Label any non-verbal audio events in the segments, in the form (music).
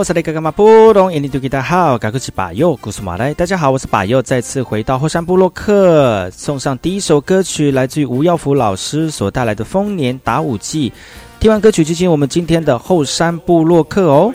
好，是那个嘛不懂？印尼大家好，赶快去把右，故事马来。大家好，我是把右，再次回到后山部落克，送上第一首歌曲，来自于吴耀福老师所带来的《丰年打五季》。听完歌曲，进行我们今天的后山部落克哦。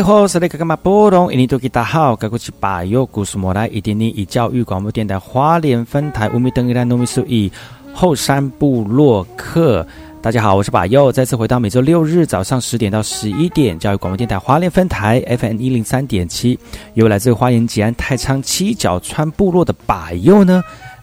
爱好是那个干嘛波动？印尼多吉大好，该过去把右故事莫来，一点点以教育广播电台花莲分台五米登一兰农米数一后山部落客。大家好，我是把右，再次回到每周六日早上十点到十一点，教育广播电台花莲分台 FM 一零三点七，由来自花莲吉安太仓七角川部落的把右呢。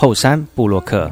后山布洛克。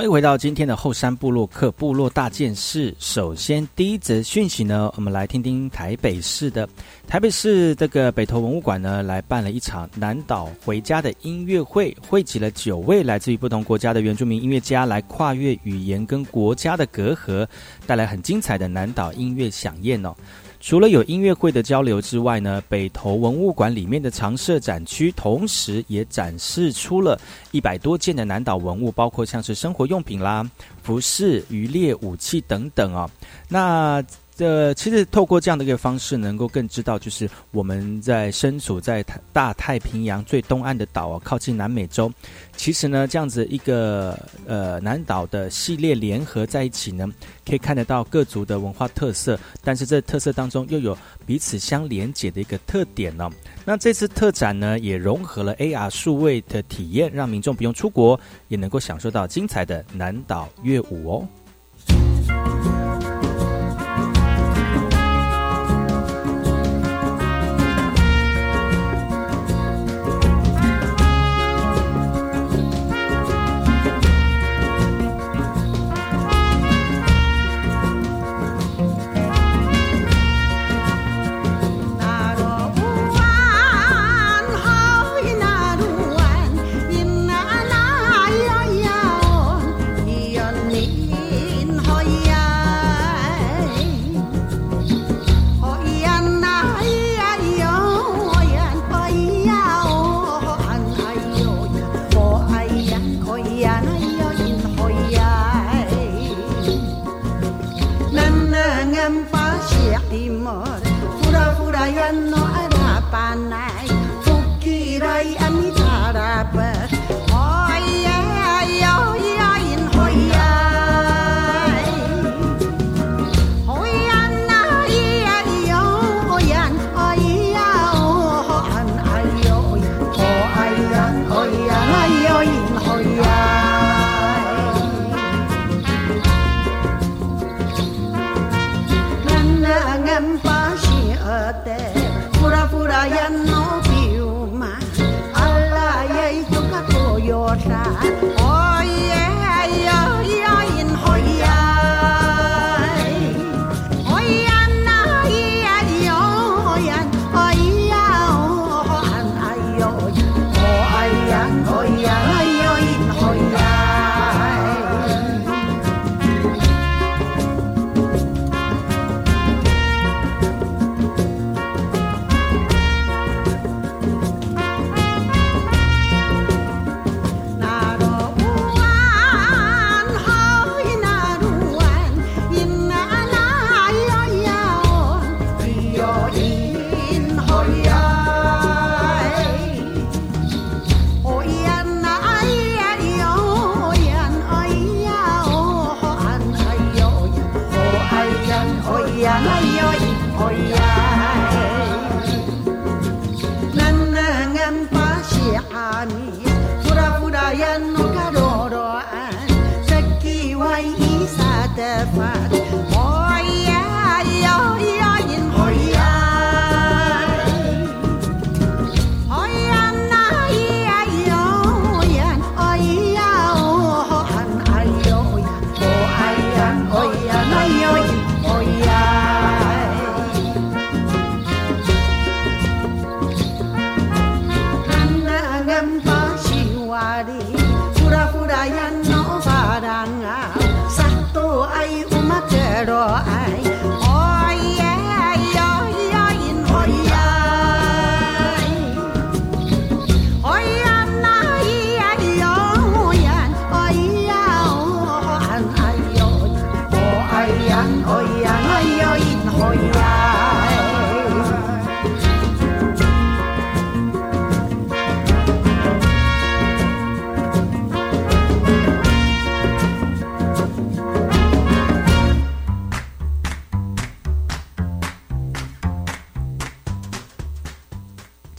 欢迎回到今天的后山部落客部落大件事。首先，第一则讯息呢，我们来听听台北市的台北市这个北投文物馆呢，来办了一场南岛回家的音乐会，汇集了九位来自于不同国家的原住民音乐家，来跨越语言跟国家的隔阂，带来很精彩的南岛音乐响宴哦。除了有音乐会的交流之外呢，北投文物馆里面的常设展区，同时也展示出了一百多件的南岛文物，包括像是生活用品啦、服饰、渔猎武器等等啊。那这其实透过这样的一个方式，能够更知道，就是我们在身处在大太平洋最东岸的岛啊，靠近南美洲。其实呢，这样子一个呃南岛的系列联合在一起呢，可以看得到各族的文化特色，但是这特色当中又有彼此相连接的一个特点呢。那这次特展呢，也融合了 AR 数位的体验，让民众不用出国，也能够享受到精彩的南岛乐舞哦。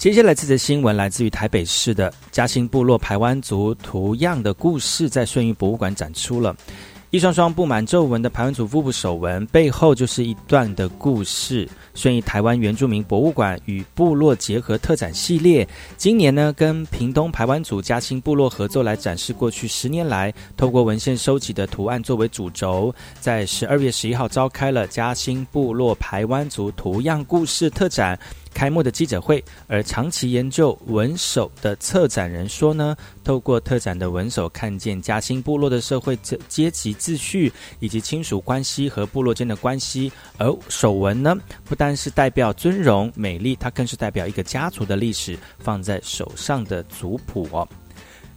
接下来这则新闻来自于台北市的嘉兴部落排湾族图样的故事，在顺义博物馆展出了。一双双布满皱纹的排湾族腹部手纹背后，就是一段的故事。顺义台湾原住民博物馆与部落结合特展系列，今年呢，跟屏东排湾族嘉兴部落合作来展示过去十年来透过文献收集的图案作为主轴，在十二月十一号召开了嘉兴部落排湾族图样故事特展。开幕的记者会，而长期研究文首的策展人说呢，透过特展的文手，看见嘉兴部落的社会阶级秩序以及亲属关系和部落间的关系。而手纹呢，不单是代表尊荣美丽，它更是代表一个家族的历史，放在手上的族谱哦。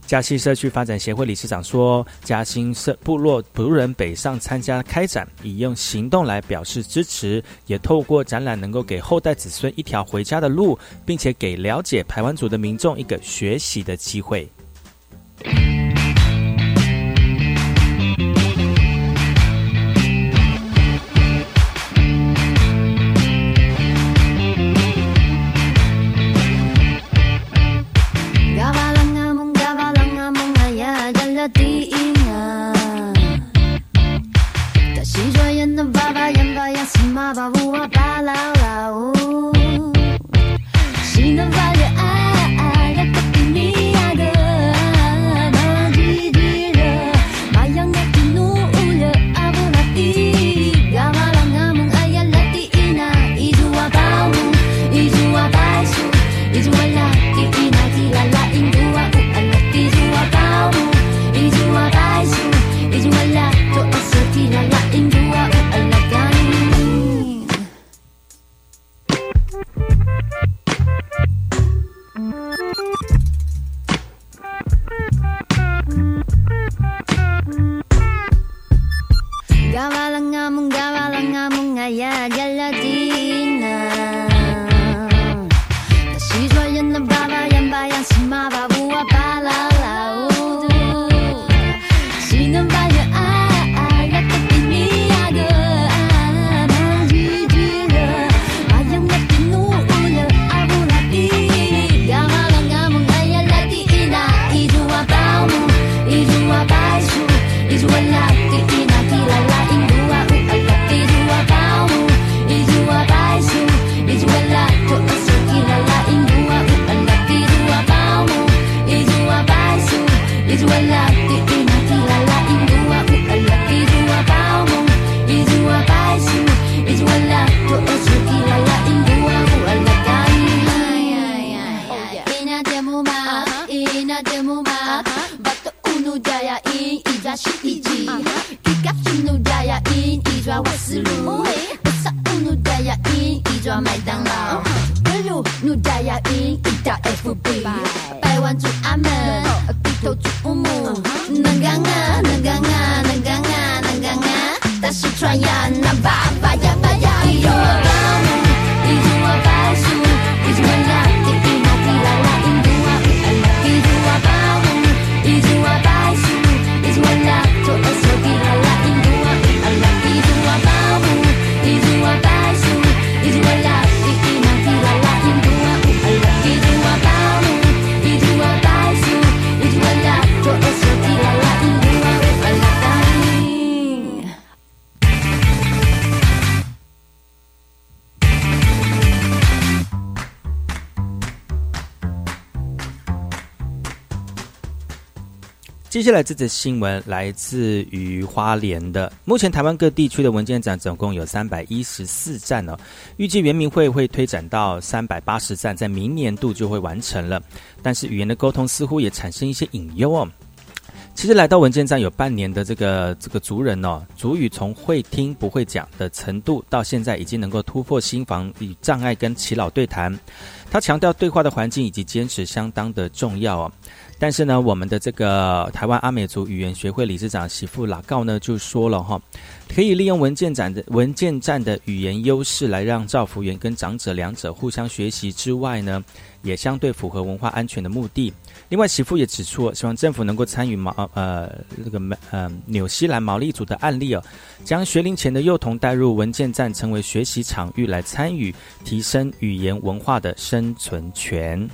嘉兴社区发展协会理事长说：“嘉兴社部落族人北上参加开展，以用行动来表示支持，也透过展览能够给后代子孙一条回家的路，并且给了解台湾族的民众一个学习的机会。”接下来这则新闻来自于花莲的。目前台湾各地区的文件展总共有三百一十四站哦，预计原民会会推展到三百八十站，在明年度就会完成了。但是语言的沟通似乎也产生一些隐忧哦。其实来到文件站有半年的这个这个族人哦，族语从会听不会讲的程度，到现在已经能够突破心房与障碍，跟耆老对谈。他强调对话的环境以及坚持相当的重要哦。但是呢，我们的这个台湾阿美族语言学会理事长媳妇拉告呢就说了哈，可以利用文件展的文件站的语言优势来让造福员跟长者两者互相学习之外呢，也相对符合文化安全的目的。另外，媳妇也指出，希望政府能够参与毛呃那个呃纽西兰毛利族的案例哦，将学龄前的幼童带入文件站，成为学习场域来参与，提升语言文化的生存权。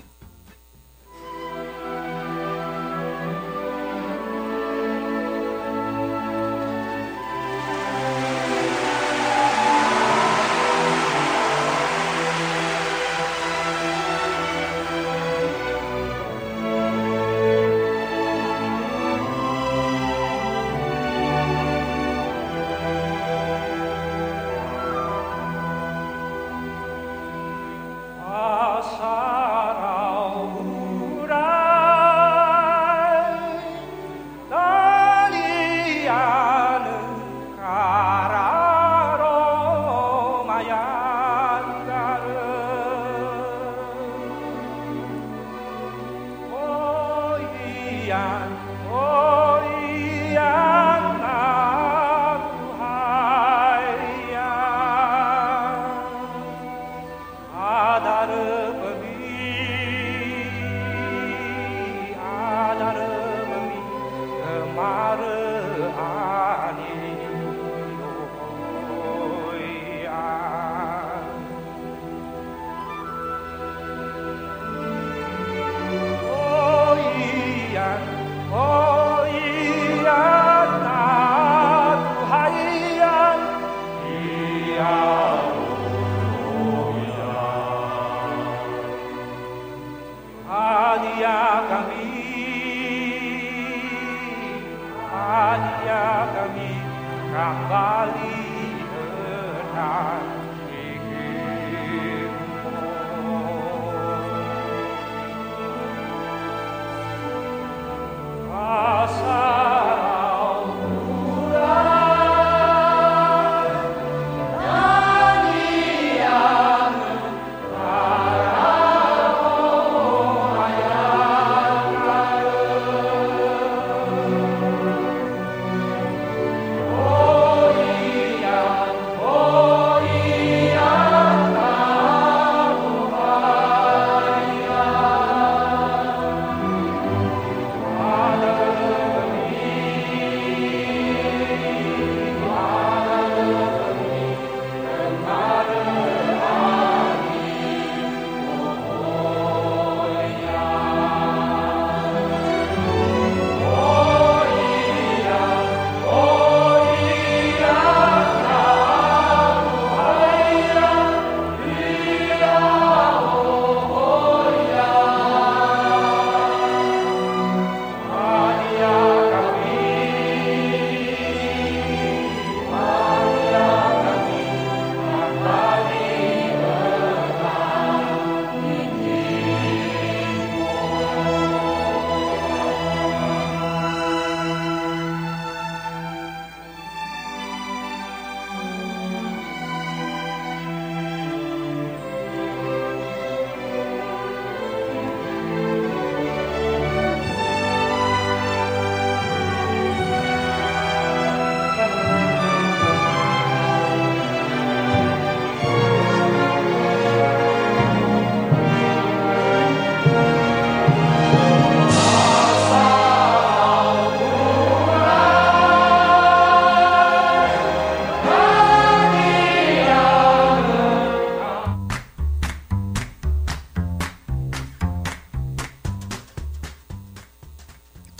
beyond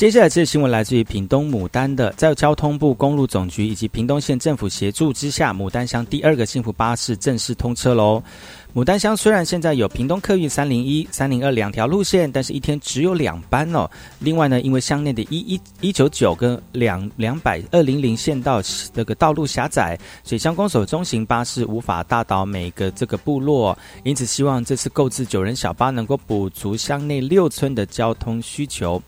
接下来这新闻来自于屏东牡丹的，在交通部公路总局以及屏东县政府协助之下，牡丹乡第二个幸福巴士正式通车喽。牡丹乡虽然现在有屏东客运三零一、三零二两条路线，但是一天只有两班哦。另外呢，因为乡内的一一一九九跟两两百二零零线道这个道路狭窄，所以乡公所中型巴士无法大到每个这个部落，因此希望这次购置九人小巴能够补足乡内六村的交通需求。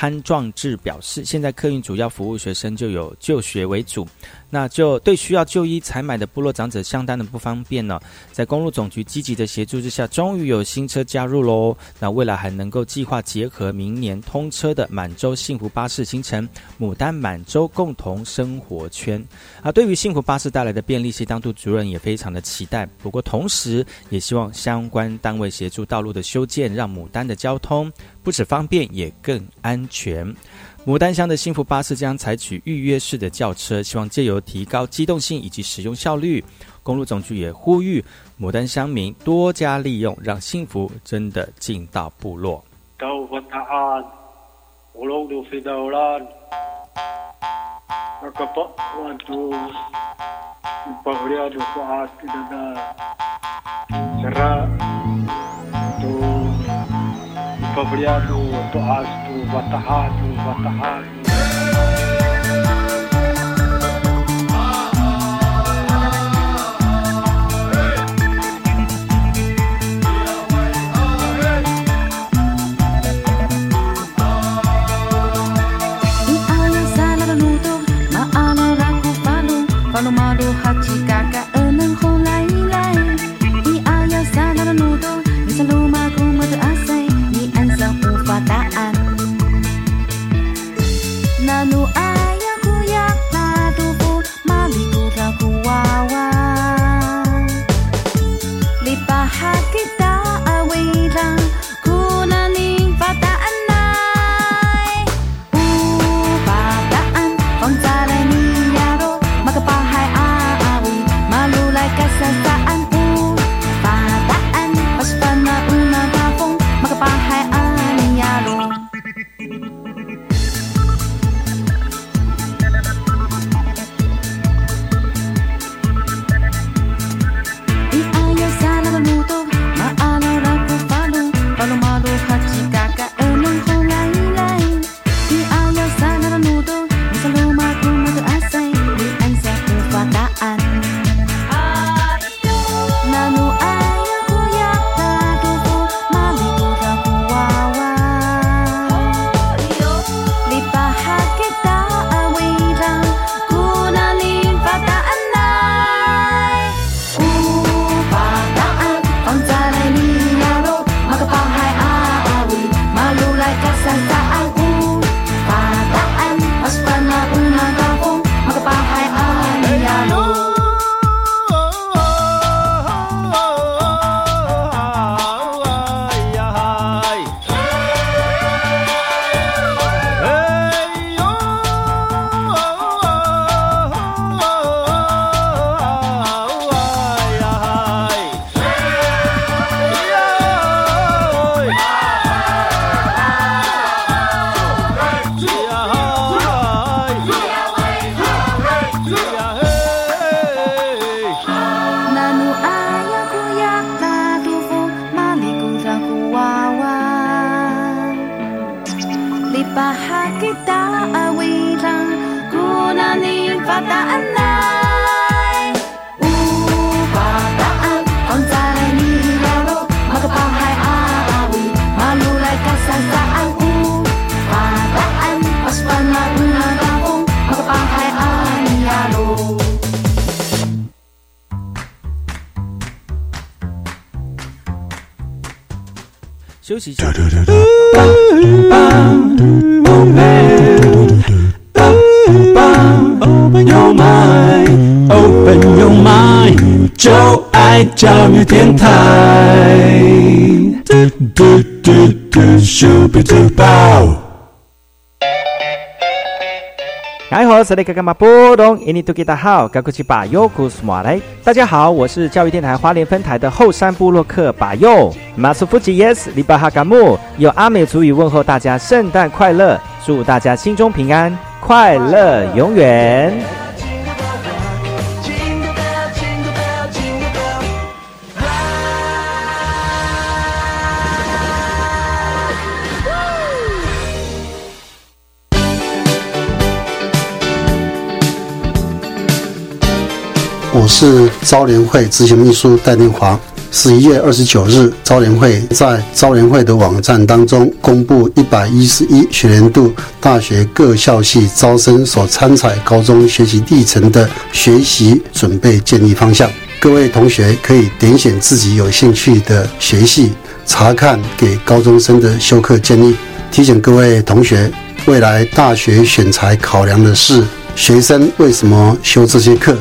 潘壮志表示，现在客运主要服务学生就有就学为主。那就对需要就医采买的部落长者相当的不方便呢。在公路总局积极的协助之下，终于有新车加入喽。那未来还能够计划结合明年通车的满洲幸福巴士行程，牡丹满洲共同生活圈。啊，对于幸福巴士带来的便利性，当督主任也非常的期待。不过同时也希望相关单位协助道路的修建，让牡丹的交通不止方便，也更安全。牡丹乡的幸福巴士将采取预约式的轿车，希望借由提高机动性以及使用效率。公路总局也呼吁牡丹乡民多加利用，让幸福真的进到部落。pabriado, torrasto, batahado, batahado. 下。Open your mind, open your mind，就爱教育电台。嘟嘟嘟嘟，Super Duper。哎好，是那个干嘛波动？印尼多吉大好，高古奇巴尤古斯马来。大家好，我是教育电台花莲分台的后山部落客巴尤马苏夫吉耶斯里巴哈嘎木，有阿美族语问候大家圣诞快乐，祝大家心中平安，快乐永远。我是招联会执行秘书戴定华。十一月二十九日，招联会在招联会的网站当中公布一百一十一学年度大学各校系招生所参采高中学习历程的学习准备建议方向。各位同学可以点选自己有兴趣的学系，查看给高中生的修课建议。提醒各位同学，未来大学选材考量的是学生为什么修这些课，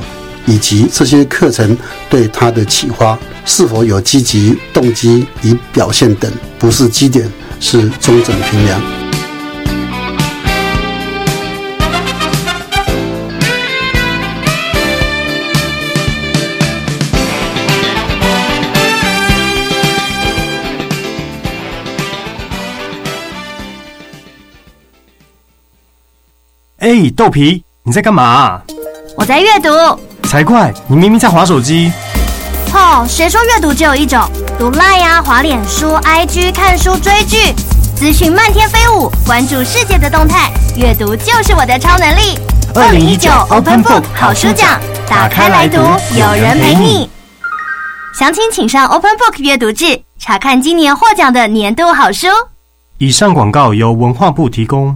以及这些课程对他的启发是否有积极动机与表现等，不是基点，是中整评量。哎，豆皮，你在干嘛？我在阅读。才怪！你明明在划手机。哦，谁说阅读只有一种？读赖呀、划脸书、IG 看书、追剧，资讯漫天飞舞，关注世界的动态。阅读就是我的超能力。二零一九 Open Book 好书奖打开来读，有人陪你。详情请上 Open Book 阅读志，查看今年获奖的年度好书。以上广告由文化部提供。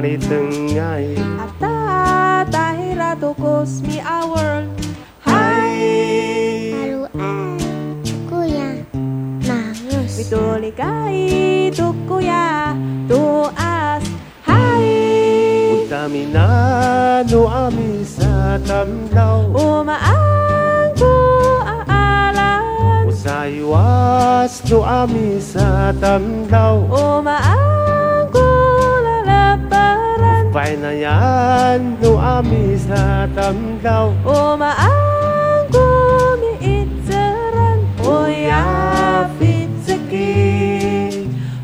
hari tengah. Hatta tahiratu kusmi awal Hai. Lalu aku ya. Nangus Bitulikai tuku ya. Tuas. Hai. Utamina nu amisa tamdau Uma angku aalan Usai Usaywas tamdau Uma angku Upay na yan no ami sa tamdaw Umaang gumiitsaran Uya fitsaki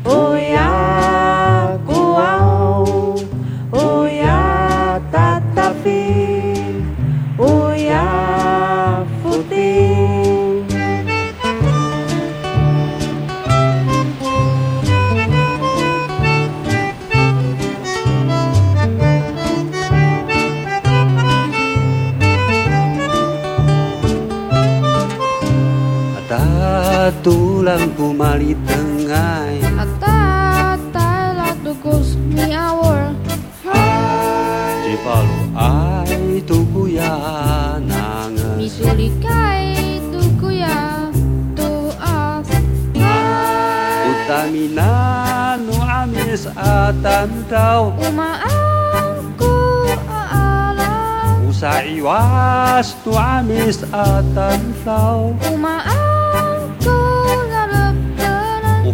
Uya kuwaw Uya tatapi mali tengah Cipalu ai tuku ya nangas Misuli kai tuku ya tuas Utamina nu amis atan tau. Uma aku alam usai was tu amis atan tau. Uma aku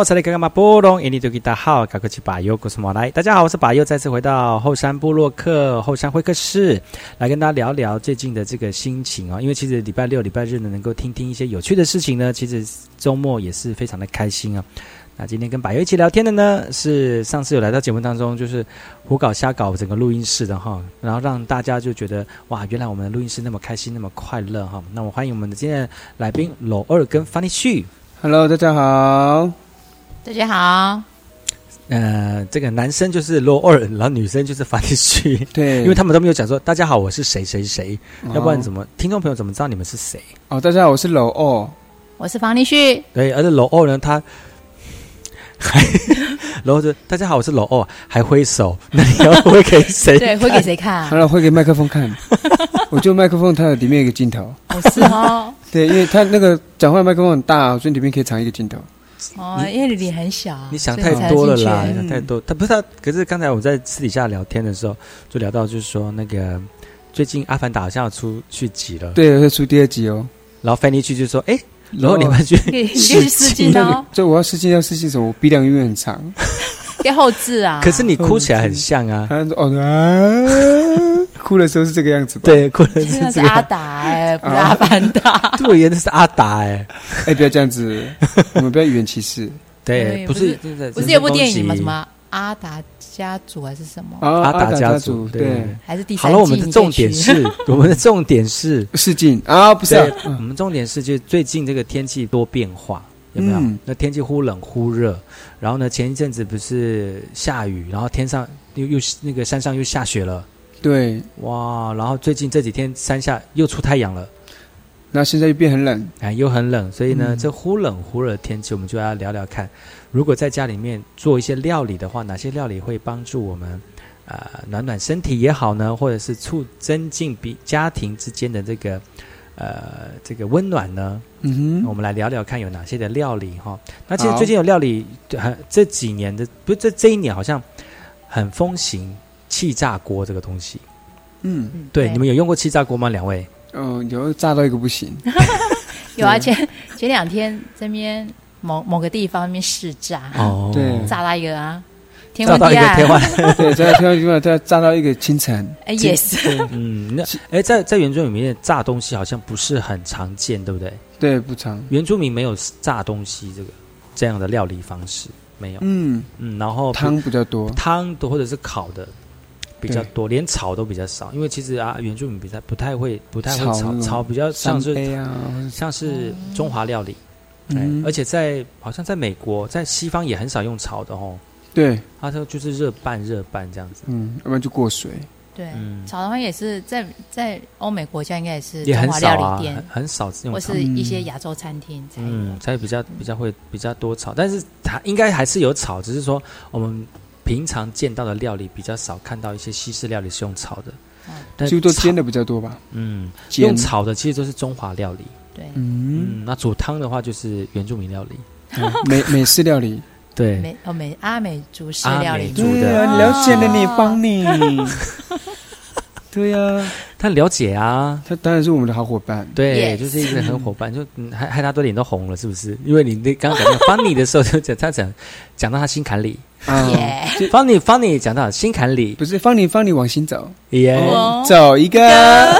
后，才来看看嘛，波隆，印尼多吉大好，赶快去把优故事马来。大家好，我是把优，再次回到后山部落客后山会客室，来跟大家聊聊最近的这个心情啊、因为其实礼拜六、礼拜日呢，能够听听一些有趣的事情呢，其实周末也是非常的开心啊。那今天跟百优一起聊天的呢，是上次有来到节目当中，就是胡搞瞎搞整个录音室的哈，然后让大家就觉得哇，原来我们的录音室那么开心，那么快乐哈。那我欢迎我们的今天的来宾罗二跟 Funny 旭。Hello，大家好。大家好，呃，这个男生就是罗二，然后女生就是樊丽旭，(laughs) (laughs) 对，因为他们都没有讲说大家好，我是谁谁谁，哦要不然怎么听众朋友怎么知道你们是谁？哦，大家好，我是罗二。我是房立旭。对，而且罗二呢，他还 (laughs) 然后就大家好，我是罗二，还挥手，那你要挥给谁？对，挥给谁看好？了，挥给麦克风看。我就麦克风，它有里面有一个镜头。哦是哦，对，因为它那个讲话麦克风很大，所以里面可以藏一个镜头。哦，因为你脸很小，你想太多了啦，想太多。他不是他，可是刚才我们在私底下聊天的时候，就聊到就是说那个最近《阿凡达》好像要出续集了，对，会出第二集哦。然后范尼去就说：“哎，然后你们去可以可以去试镜哦，就 (laughs) 我要试镜要试镜什么？我鼻梁永远很长。要后置啊。可是你哭起来很像啊。他说：“哦啊，哭的时候是这个样子吧？对，哭的时候是阿达哎，不是阿凡达。对，演的是阿达哎，哎，不要这样子，我们不要语言歧视。对，不是不是有部电影吗？什么阿达家族还是什么？啊，阿达达家族对对，还是第三？好了，我们的重点是，我们的重点是 (laughs) 试镜啊，不是我们重点是，就是最近这个天气多变化，有没有？嗯？那天气忽冷忽热，然后呢，前一阵子不是下雨，然后天上又又那个山上又下雪了，对，哇！然后最近这几天山下又出太阳了，那现在又变很冷，哎，又很冷，所以呢，嗯。这忽冷忽热的天气，我们就要聊聊看，如果在家里面做一些料理的话，哪些料理会帮助我们呃暖暖身体也好呢，或者是促增进比家庭之间的这个呃这个温暖呢？嗯哼我们来聊聊看有哪些的料理哈。那其实最近有料理，很这几年的不是这这一年好像很风行气炸锅这个东西。嗯，对，对你们有用过气炸锅吗？两位？哦，有炸到一个不行，(laughs) 有啊，前前两天这边某某个地方那边试炸，哦，对炸到一个啊，天炸到昏 (laughs) 地暗，一个天花。对，炸到天地方，炸炸到一个清晨，(laughs) 哎，yes，嗯，那哎，在在原住民里面炸东西好像不是很常见，对不对？对，不常，原住民没有炸东西这个这样的料理方式，没有。嗯，嗯，然后汤比较多，汤的或者是烤的，比较多，连炒都比较少，因为其实啊，原住民比较不太会不太会炒，炒比较像是啊，像是中华料理，哎嗯而且在好像在美国，在西方也很少用炒的哦，对，它说就是热拌热拌这样子，嗯，要不然就过水。对，嗯，炒的话也是在在欧美国家应该也是也中华很少啊，料理店很，很少用炒或是。一些亚洲餐厅才有。嗯，才比较比较会比较多炒，但是它应该还是有炒，只是说我们平常见到的料理比较少看到一些西式料理是用炒的，但炒几乎都煎的比较多吧？嗯，煎。用炒的其实都是中华料理，对，嗯，嗯，那煮汤的话就是原住民料理，嗯美美式料理。对，美哦美阿美族式阿料理，对啊，你了解了你，帮你。(laughs) 对呀，他了解啊，他当然是我们的好伙伴。对 Yes 就是一直很伙伴，就嗯害害他都脸都红了，是不是？因为你那刚刚讲那 funny 的时候，就讲他讲讲到他心坎里。啊，，(laughs) funny funny 讲到心坎里，不是 funny funny 往心走，耶、哦。走一个。哎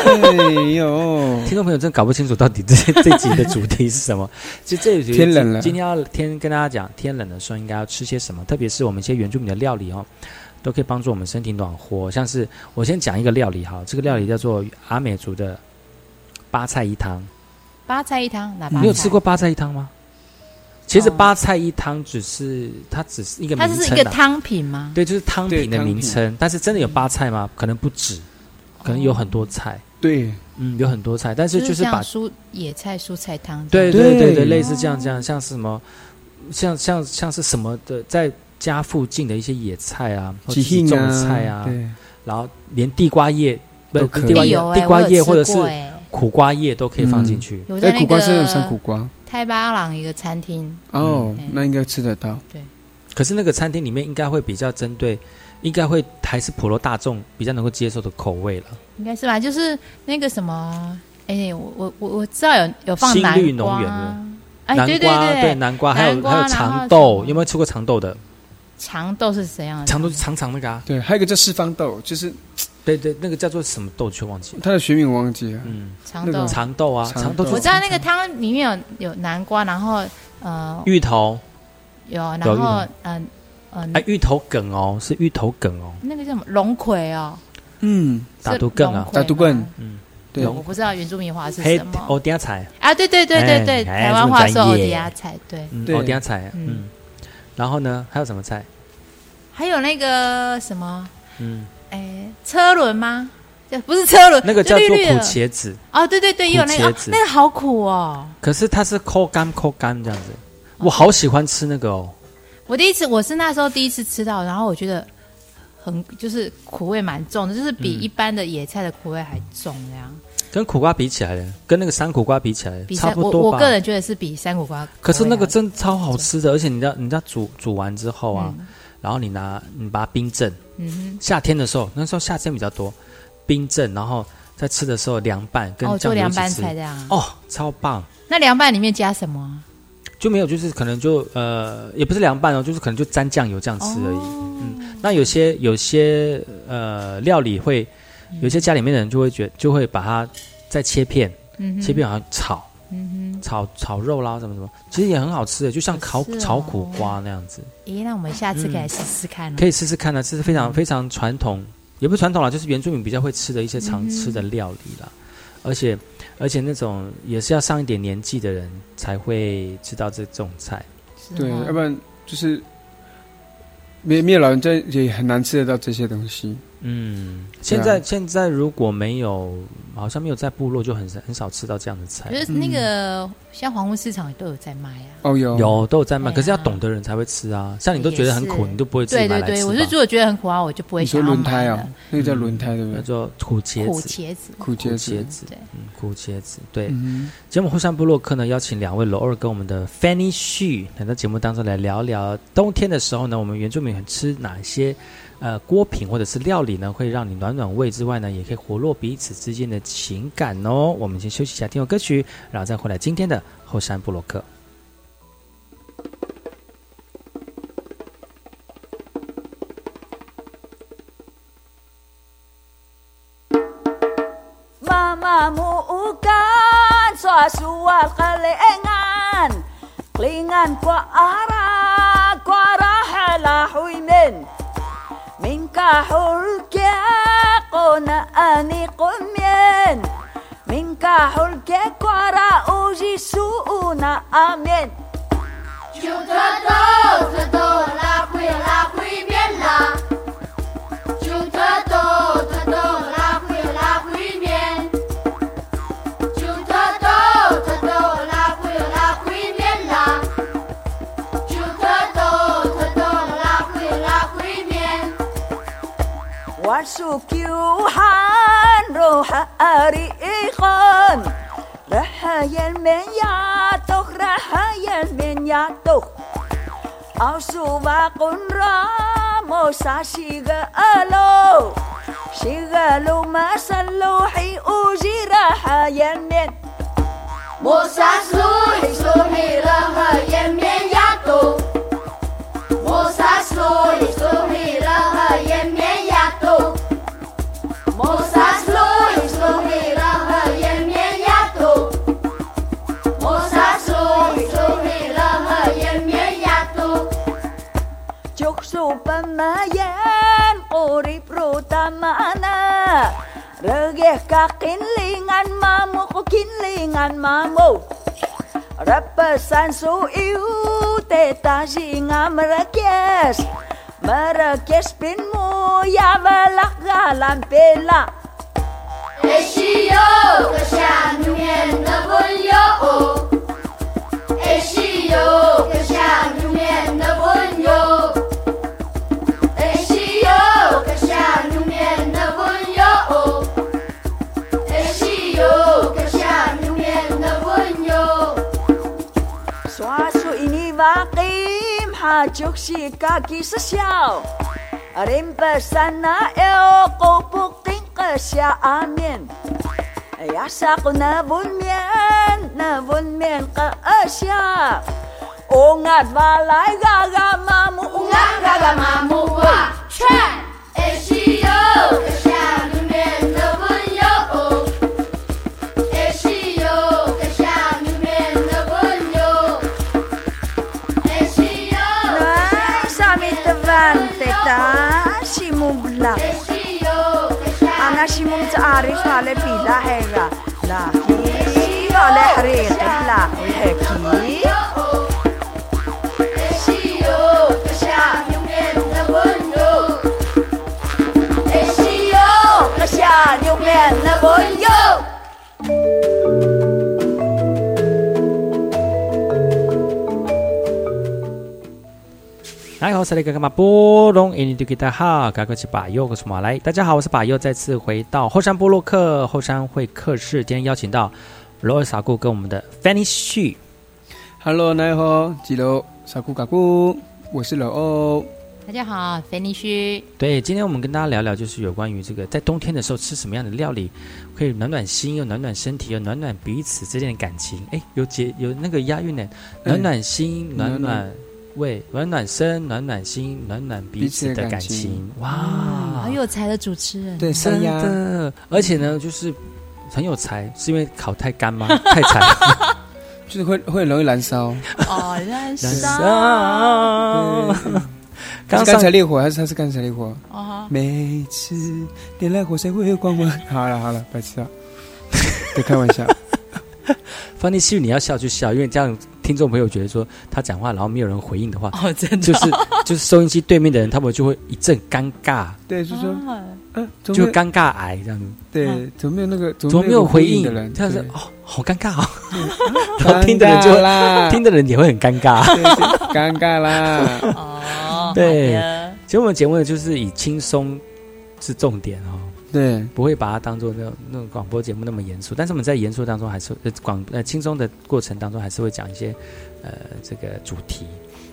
呦，听众朋友真搞不清楚到底这 (laughs) 这集的主题是什么。其实这集天冷了。今天要天跟大家讲，天冷的时候应该要吃些什么，特别是我们一些原住民的料理哦，都可以帮助我们身体暖和。像是我先讲一个料理哈，这个料理叫做阿美族的八菜一汤。八菜一汤，哪八？你有吃过？八菜一汤吗？其实哦八菜一汤只是它只是一个名称、啊，它是一个汤品吗？对，就是汤品的名称。但是真的有八菜吗？可能不止，可能有很多菜。对，嗯，有很多菜，但是就是把像蔬野菜蔬菜汤。对对对对对，对类似这样这样，像是什么，像像像是什么的，在家附近的一些野菜啊，或者是种菜啊，对，然后连地瓜叶，都可以。地瓜叶或者是苦瓜叶都可以放进去。哎，有苦瓜是有个山苦瓜？泰巴朗一个餐厅，哦嗯，那应该吃得到。对。可是那个餐厅里面应该会比较针对，应该会还是普罗大众比较能够接受的口味了。应该是吧？就是那个什么，哎，我我我我知道有有放新南瓜。绿农园的，哎，南对瓜对。南瓜，还有还有长豆，有没有吃过长豆的？长豆是怎样的？长豆是长长那个啊，对，还有一个叫四方豆，就是对对，那个叫做什么豆，却忘记了。它的学名我忘记了。嗯，长豆那个。长豆。啊，长长豆豆我知道那个汤里面有有南瓜，然后呃芋头，有，然有芋头。后嗯嗯哎，芋头梗哦，是芋头梗哦，那个叫什么？龙葵哦，嗯，打毒梗啊？打毒棍嗯，对，我不知道原住民话是黑什么。欧丁菜，啊？对对对对对，哎台湾话说欧这么专业迪亚菜，对，嗯，对欧丁菜，嗯。嗯，然后呢，还有什么菜？还有那个什么，嗯，哎，车轮吗？这不是车轮，那个叫做苦茄子，哦，对对对，也有那个，那个好苦哦。可是它是抠干抠干这样子，我好喜欢吃那个哦，我第一次，我是那时候第一次吃到，然后我觉得很就是苦味蛮重的，就是比嗯一般的野菜的苦味还重这样。跟苦瓜比起来的，跟那个山苦瓜比起来比差不多吧。我个人觉得是比山苦瓜可是那个真超好吃的，而且你知道，你知道煮煮完之后啊，嗯然后你拿你把它冰镇，嗯夏天的时候，那时候夏天比较多，冰镇，然后在吃的时候凉拌哼，跟酱油一起吃，菜这样。哦，超棒。那凉拌里面加什么啊？就没有，就是可能就呃，也不是凉拌哦，就是可能就沾酱油这样吃而已。哦嗯，那有些有些呃料理会，有些家里面的人就会觉就会把它再切片，嗯切片好像炒嗯炒炒肉啦什么什么，其实也很好吃的，就像烤哦炒苦瓜那样子，哼，咦，那我们下次可以试试看哦。可以试试看呢。这是非嗯常非常传统，也不是传统啦，就是原住民比较会吃的一些常吃的料理啦。而且而且那种也是要上一点年纪的人才会知道这这种菜。对，要不然就是没没有老人家也很难吃得到这些东西。嗯，对现啊在现在如果没有，好像没有在部落，就很很少吃到这样的菜。可是那个像黄昏市场也都有在卖啊。哦，有。有都有在卖，啊。可是要懂的人才会吃啊。像你都觉得很苦，你都不会自己对对对，买来吃吧。我是如果觉得很苦啊，我就不会你说想要轮胎哦买了。，那个叫轮胎对不对？叫做苦茄子。苦子，茄子，苦苦茄茄子，子，对，嗯，苦茄子。对，嗯节目后山部落客呢，邀请两位罗二跟我们的 Fanny Xu 来到节目当中来聊聊冬天的时候呢，我们原住民很吃哪些呃锅品或者是料理呢，会让你暖暖胃之外呢，也可以活络彼此之间的情感哦。我们先休息一下，听首歌曲，然后再回来今天的后山布洛克。روح أري إخان رح يلمن يا توخ رح يلمن يا توخ أو رحايا المنياتوخ را مو سا قنرا ألو. شغالو شغالو ما سلوحي أوجي رحايا مو سا سلوحي سلوحي رحايا المنياتوخ موسى سلوحي سلوحي رحايا Jokso pamayan urip rutamana. Regeh kakinlingan mamu kukinlingan mamu. Repesan su iu teta singa merekes. Merekes pinmu ya belak galan pela. Eshiyo keshanungen nabulyo Eshiyo keshanungen nabulyo vakim hajuk si kaki sesial na na gagamamu gagamamu Chan أنا شي متعارف على في لاهيرة لاهي على حريق لا والحكي Yo, Napoleon! 来好，塞雷格干嘛波隆印尼对吉他哈，嘎个是把右，我是马来。大家好，我是把右，再次回到后山部落客后山会客室，今天邀请到罗尔萨固跟我们的 Fanny 旭。Hello，大家好，吉楼萨库嘎库，我是老欧。大家好，肥尼须。对，今天我们跟大家聊聊，就是有关于这个在冬天的时候吃什么样的料理，可以暖暖心，又暖暖身体，又暖暖彼此之间的感情。哎，有节有那个押韵呢，暖暖心，暖暖暖胃，暖暖身，暖暖心，暖暖彼此的感情。哇，很有才的主持人，对，真，的，而且呢，就是很有才，是因为烤太干吗？(laughs) 太柴。就是会会很容易燃烧。哦，燃燃烧，刚刚才烈火还是还是刚才烈火？哦哈，每次点燃火柴会有光芒。(laughs) 好了好了，白痴啊！别开玩笑。方力旭，你要笑就笑，因为这样听众朋友觉得说他讲话，然后没有人回应的话，哦，真的就是就是收音机对面的人，他们就会一阵尴尬，对，就说，就尴尬癌这样子。对，怎么没有那个？怎么没有回应的人？这样子哦，好尴尬哦。(laughs) 然后听的人就 (laughs) 听的人也会很尴尬。尴尬啦。哦，对其实我们节目呢，就是以轻松是重点哦，对，不会把它当做那种那种广播节目那么严肃。但是我们在严肃当中，还是呃广呃轻松的过程当中，还是会讲一些呃这个主题。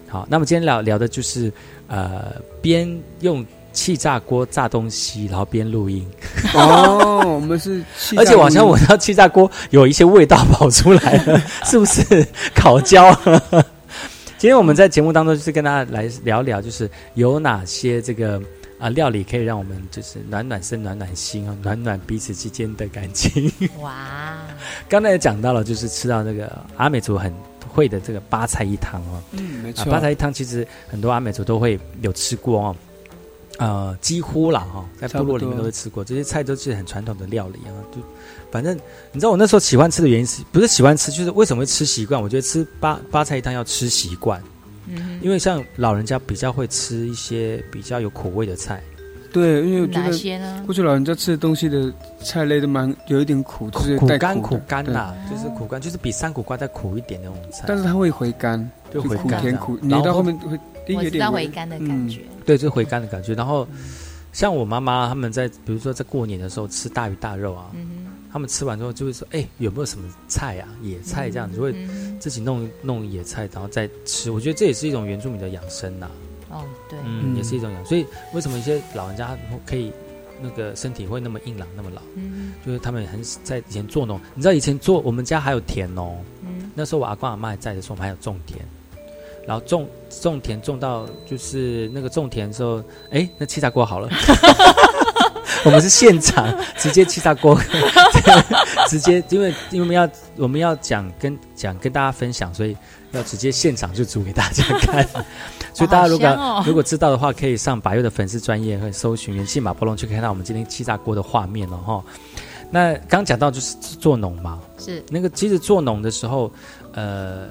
好，那么今天聊聊的就是呃边用气炸锅炸东西，然后边录音，哦，我们是气炸而且我好像锅闻到气炸锅有一些味道跑出来了，(laughs) 是不是烤焦？(laughs) 今天我们在节目当中就是跟大家来聊聊，就是有哪些这个啊料理可以让我们就是暖暖身、暖暖心哦，暖暖彼此之间的感情。哇，(laughs) 刚才也讲到了，就是吃到那个阿美族很会的这个八菜一汤哦，嗯，没啊，错，八菜一汤其实很多阿美族都会有吃过哦。呃，几乎啦哈，在部落里面都会吃过这些菜，都是很传统的料理啊。就反正你知道我那时候喜欢吃的原因是不是喜欢吃，就是为什么会吃习惯？我觉得吃八八菜一汤要吃习惯，嗯因为像老人家比较会吃一些比较有口味的菜，对，因为我，觉得哪些呢？过去老人家吃的东西的菜类都蛮有一点苦，就是带苦干苦干对呐、就是苦干，就是比山苦瓜再苦一点的那种菜。但是它会回甘，就回甜苦，你到后面会我知有点微道回甘的感觉。对，就回甘的感觉。然后像我妈妈他们在，比如说在过年的时候吃大鱼大肉啊，嗯他们吃完之后就会说：“哎、有没有什么菜啊？野菜这样子，就会嗯自己弄弄野菜，然后再吃。”我觉得这也是一种原住民的养生呐、哼，哦，对，也是一种养。所以为什么一些老人家可以那个身体会那么硬朗那么老？嗯就是他们很在以前做农，你知道以前做我们家还有田哦，嗯，那时候我阿公阿妈还在的时候，我们还有种田，然后种种田种到就是那个种田的时候，哎，那气炸锅好了，(laughs) 我们是现场直接气炸锅，直接 (laughs) 因为因为我们要我们要讲跟讲跟大家分享，所以要直接现场就煮给大家看，(laughs) 所以大家如果、哦。如果知道的话，可以上百佑的粉丝专业和搜寻元气马波龙，就可以看到我们今天气炸锅的画面了哈。那刚讲到就是做农嘛，是。那个其实做农的时候，呃，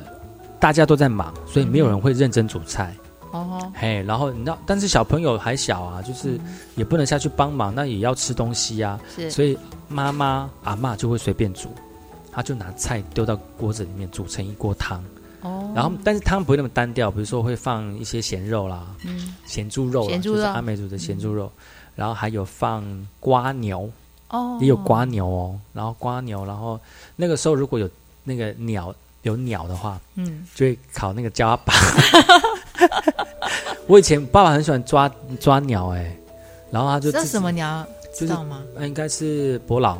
大家都在忙，所以没有人会认真煮菜。哦，嘿，然后你知道，但是小朋友还小啊，就是也不能下去帮忙，那也要吃东西呀、是，所以妈妈阿妈就会随便煮，她就拿菜丢到锅子里面煮成一锅汤。哦，然后，但是汤不会那么单调，比如说会放一些咸肉啦，嗯，咸猪肉啦，咸猪肉。就是阿美煮的咸猪肉，然后还有放瓜牛，哦，也有瓜牛哦，然后瓜牛，然后那个时候如果有那个鸟有鸟的话，嗯，就会烤那个焦阿爸。(laughs) 我以前爸爸很喜欢抓抓鸟哎、然后他就知道什么鸟？就是知道吗？那应该是伯劳，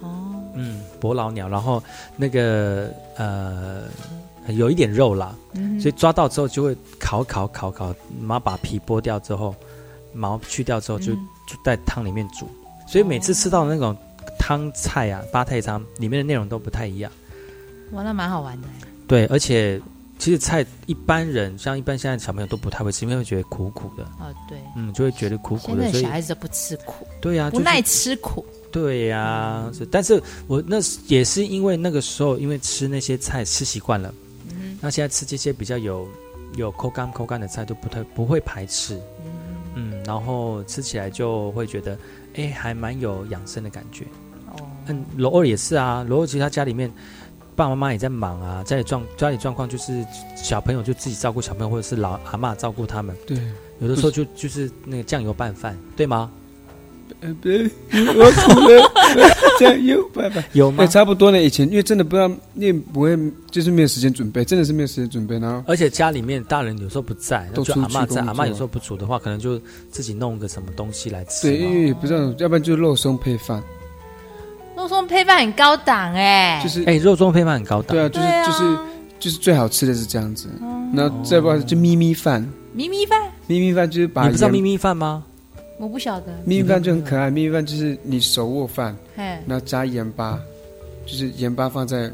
哦，嗯，伯劳鸟，然后那个呃有一点肉啦，嗯所以抓到之后就会烤烤烤烤，然后把皮剥掉之后，毛去掉之后就嗯就在汤里面煮，所以每次吃到的那种汤菜啊，八菜汤里面的内容都不太一样。哇，那蛮好玩的哎。对，而且其实菜一般人像一般现在小朋友都不太会吃，因为会觉得苦苦的，哦，对，嗯，就会觉得苦苦的，现在所以小孩子都不吃苦，对呀、就是不耐吃苦。对呀、是，但是我那也是因为那个时候，因为吃那些菜吃习惯了，嗯那现在吃这些比较有有口干口干的菜，就不太不会排斥，嗯，然后吃起来就会觉得，哎，还蛮有养生的感觉。哦，嗯，罗二也是啊，罗二其实他家里面爸爸妈妈也在忙啊，家里状家里状况就是小朋友就自己照顾小朋友，或者是老阿妈照顾他们，对，有的时候就就是那个酱油拌饭，对吗？呃，不是，我吐了，酱油拌饭。(laughs) 有吗对，？差不多呢。以前因为真的不知道，你不会，就是没有时间准备，真的是没有时间准备。然后而且家里面大人有时候不在，那都就阿妈在，阿妈有时候不煮的话，可能就自己弄个什么东西来吃对，因嘛。为也不知道，要不然就是肉松配饭，肉松配饭很高档哎，就是哎，肉松配饭很高档，对啊，就是啊。就是就是最好吃的是这样子。哦然后再不然就咪咪饭，咪咪饭，咪咪饭就是把你不知道咪咪饭吗？我不晓得。咪咪饭就很可爱，咪咪饭就是你手握饭，嘿，然后加盐巴，就是盐巴放在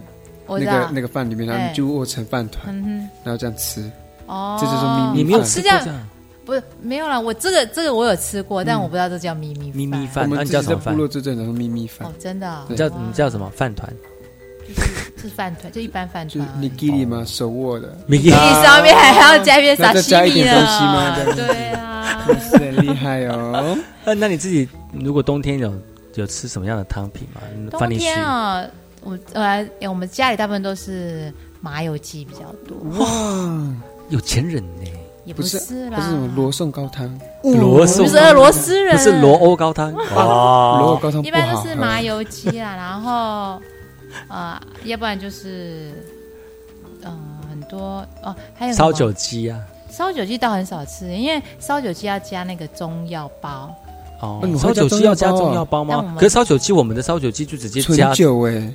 那个。那个饭里面，然后哎你就握成饭团，嗯然后这样吃。哦，这就是咪咪你没有饭吃过是这样这样不是没有啦，我这个这个我有吃过，但嗯我不知道这叫咪咪咪咪饭，那们自己在部你叫什么饭？落这阵然后咪咪饭。哦，，真的哦，你叫哇你叫什么？饭团？是饭团，就一般饭就是团。你给你嘛，手握的，咪你上面还要加一边那沙西米再加一点东呢西吗？对啊，(laughs) 很厉害哦。那，(laughs) 那你自己如果冬天有有吃什么样的汤品吗？冬天啊，我呃，我们家里大部分都是麻油鸡比较多，哇，有钱人呢，也不是是啦，不是什么罗宋高汤，罗宋不是俄罗斯人，不是罗欧高汤。罗欧，高汤一般都是麻油鸡啦，然后呃，要不然就是呃很多哦，还有烧酒鸡啊，烧酒鸡倒很少吃，因为烧酒鸡要加那个中药包，哦烧酒鸡要加加中药包？吗？可是烧酒鸡，我们的烧酒鸡就直接加酒哎，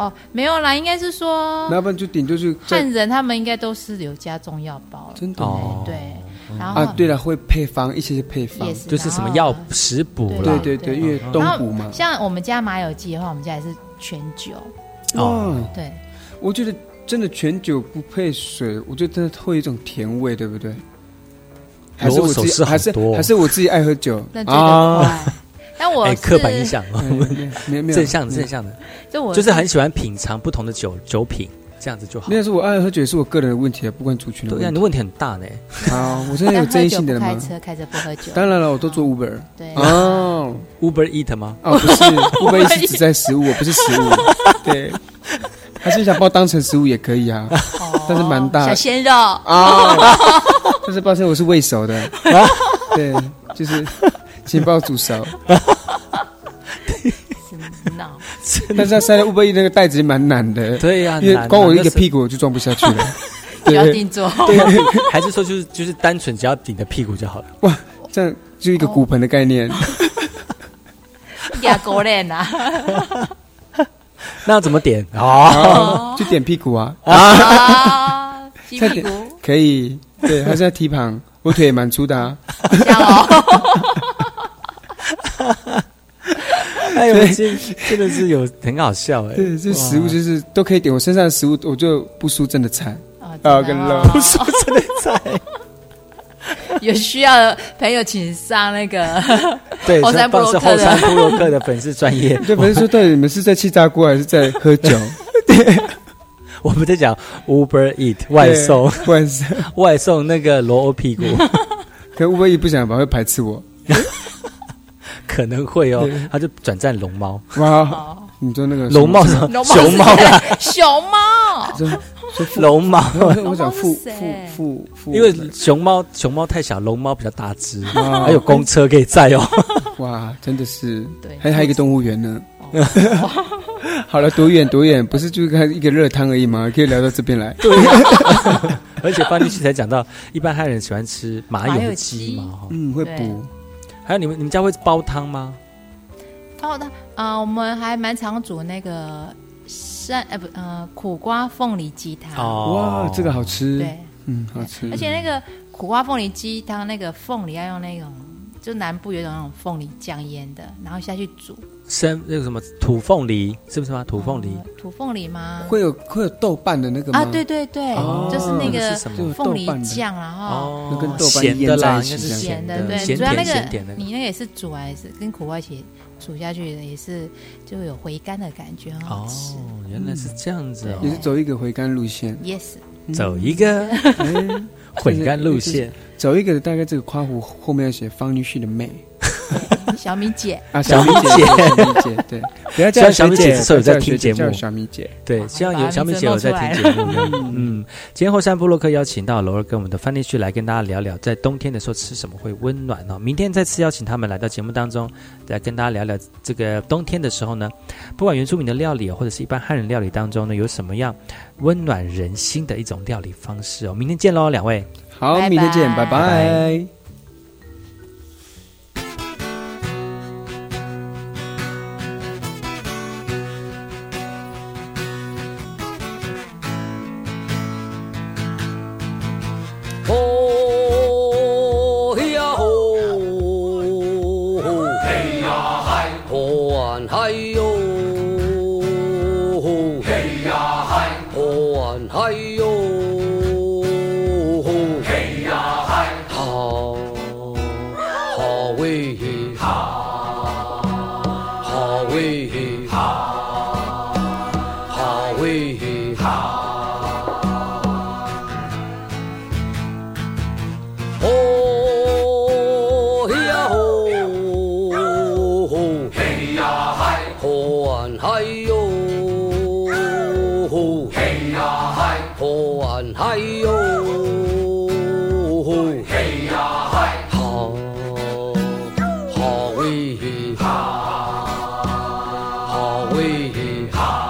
哦，没有啦，应该是说那不然就顶多就在汉人他们应该都是有加中药包了，真的？哦。对，然后啊，对了，会配方一些配方。就是什么药食补对啦对，对对，因为东然后补嘛。像我们家麻油鸡的话，我们家也是全酒，哦。哇，对，我觉得真的全酒不配水，我觉得真的会有一种甜味，对不对？还是我自己还是还是我自己爱喝酒？那追得快。但我哎，是刻板印象哦，没有没有正向的正向的，就我就是很喜欢品尝不同的酒酒品，这样子就好。那是我爱喝酒，也是我个人的问题啊，不管族群的对的问题很大呢。好，我现在有但争议喝酒不性的人吗？开车，开车不喝酒。当然了，我都做 Uber。对哦 Uber Eat 吗？哦，不是，Uber (laughs) Eat 只在食物，我不是食物。(laughs) 对，还是想把我当成食物也可以啊，(laughs) 但是蛮大小鲜肉啊。但是抱歉，我是未熟的。对，就是请帮我煮熟。闹，但是要塞在 Uber E 那个袋子蛮难的。对呀难因为光我一个屁股我就装不下去了。(laughs) 不要对定做。对，(laughs) 还是说就是就是单纯只要顶着屁股就好了。哇，这样就一个骨盆的概念。亚狗脸啊！(laughs) 那要怎么点？哦，哦，就点屁股啊啊，鸡再点屁股，可以，对，还是要踢旁，我腿也蛮粗的啊。这样哦。(laughs) 哎呦，真真的是有很好笑哎。对，这食物就是都可以点，我身上的食物我就不输真的菜哦啊，跟肉。(laughs) 不输真的菜。有需要的朋友，请上那个 (laughs) 对，后山部落客是后山的。粉丝专业。对，粉丝说对你们是在气炸锅还是在喝酒？我们在讲 Uber Eat 外送，外送，外送那个罗欧屁股可 Uber Eat 不想吧，会排斥我。可能会哦，他就转战龙猫。哇，你说那个龙猫什么熊猫啦，熊猫，(laughs) 龙猫。我说我讲父龙猫是谁？父父父，因为熊猫熊猫太小，龙猫比较大只，啊。还有公车可以载哦。哇，真的是，对。还还有一个动物园呢。(laughs) 好了，多远多远，不是就是看一个热汤而已吗？可以聊到这边来。对，(laughs) 而且方律师才讲到，一般汉人喜欢吃麻油鸡鸡。嘛，嗯，会对。补。还有你们你们家会煲汤吗？然后呢，啊，我们还蛮常煮那个山，呃，不，呃，苦瓜凤梨鸡汤。哦哇，这个好吃。对，嗯，好吃。而且那个苦瓜凤梨鸡汤，那个凤梨要用那种，就南部有一种那种凤梨酱腌的，然后下去煮。生那个什么土凤梨是不是吗？土凤梨呃土凤梨吗？会有会有豆瓣的那个吗？啊，对对对，哦就是那那个是什么凤梨豆瓣酱，然后哦跟豆瓣咸的啦，腌在一起应该是咸的，的，对，主要那个咸甜的。你那个也是煮啊，也是跟苦瓜一起煮下去的，也是就有回甘的感觉，很好哦。，原来是这样子哦也是哦，走一个回甘路线。Yes，走一个哎 (laughs) 混干路线。走一个大概这个夸弧后面要写方女婿的妹小米姐，啊，小米米姐，姐 (laughs) 小米姐，对，不要叫小米姐，姐这时候有在听节目小米姐。对，希望有小米姐有在听节目的。(laughs) 嗯，今天后山部落客邀请到罗儿跟我们的范丽旭来跟大家聊聊，在冬天的时候吃什么会温暖哦。明天再次邀请他们来到节目当中，来跟大家聊聊这个冬天的时候呢，不管原住民的料理或者是一般汉人料理当中呢，有什么样温暖人心的一种料理方式哦。明天见喽，两位。好，明天见，拜拜好喂嘿，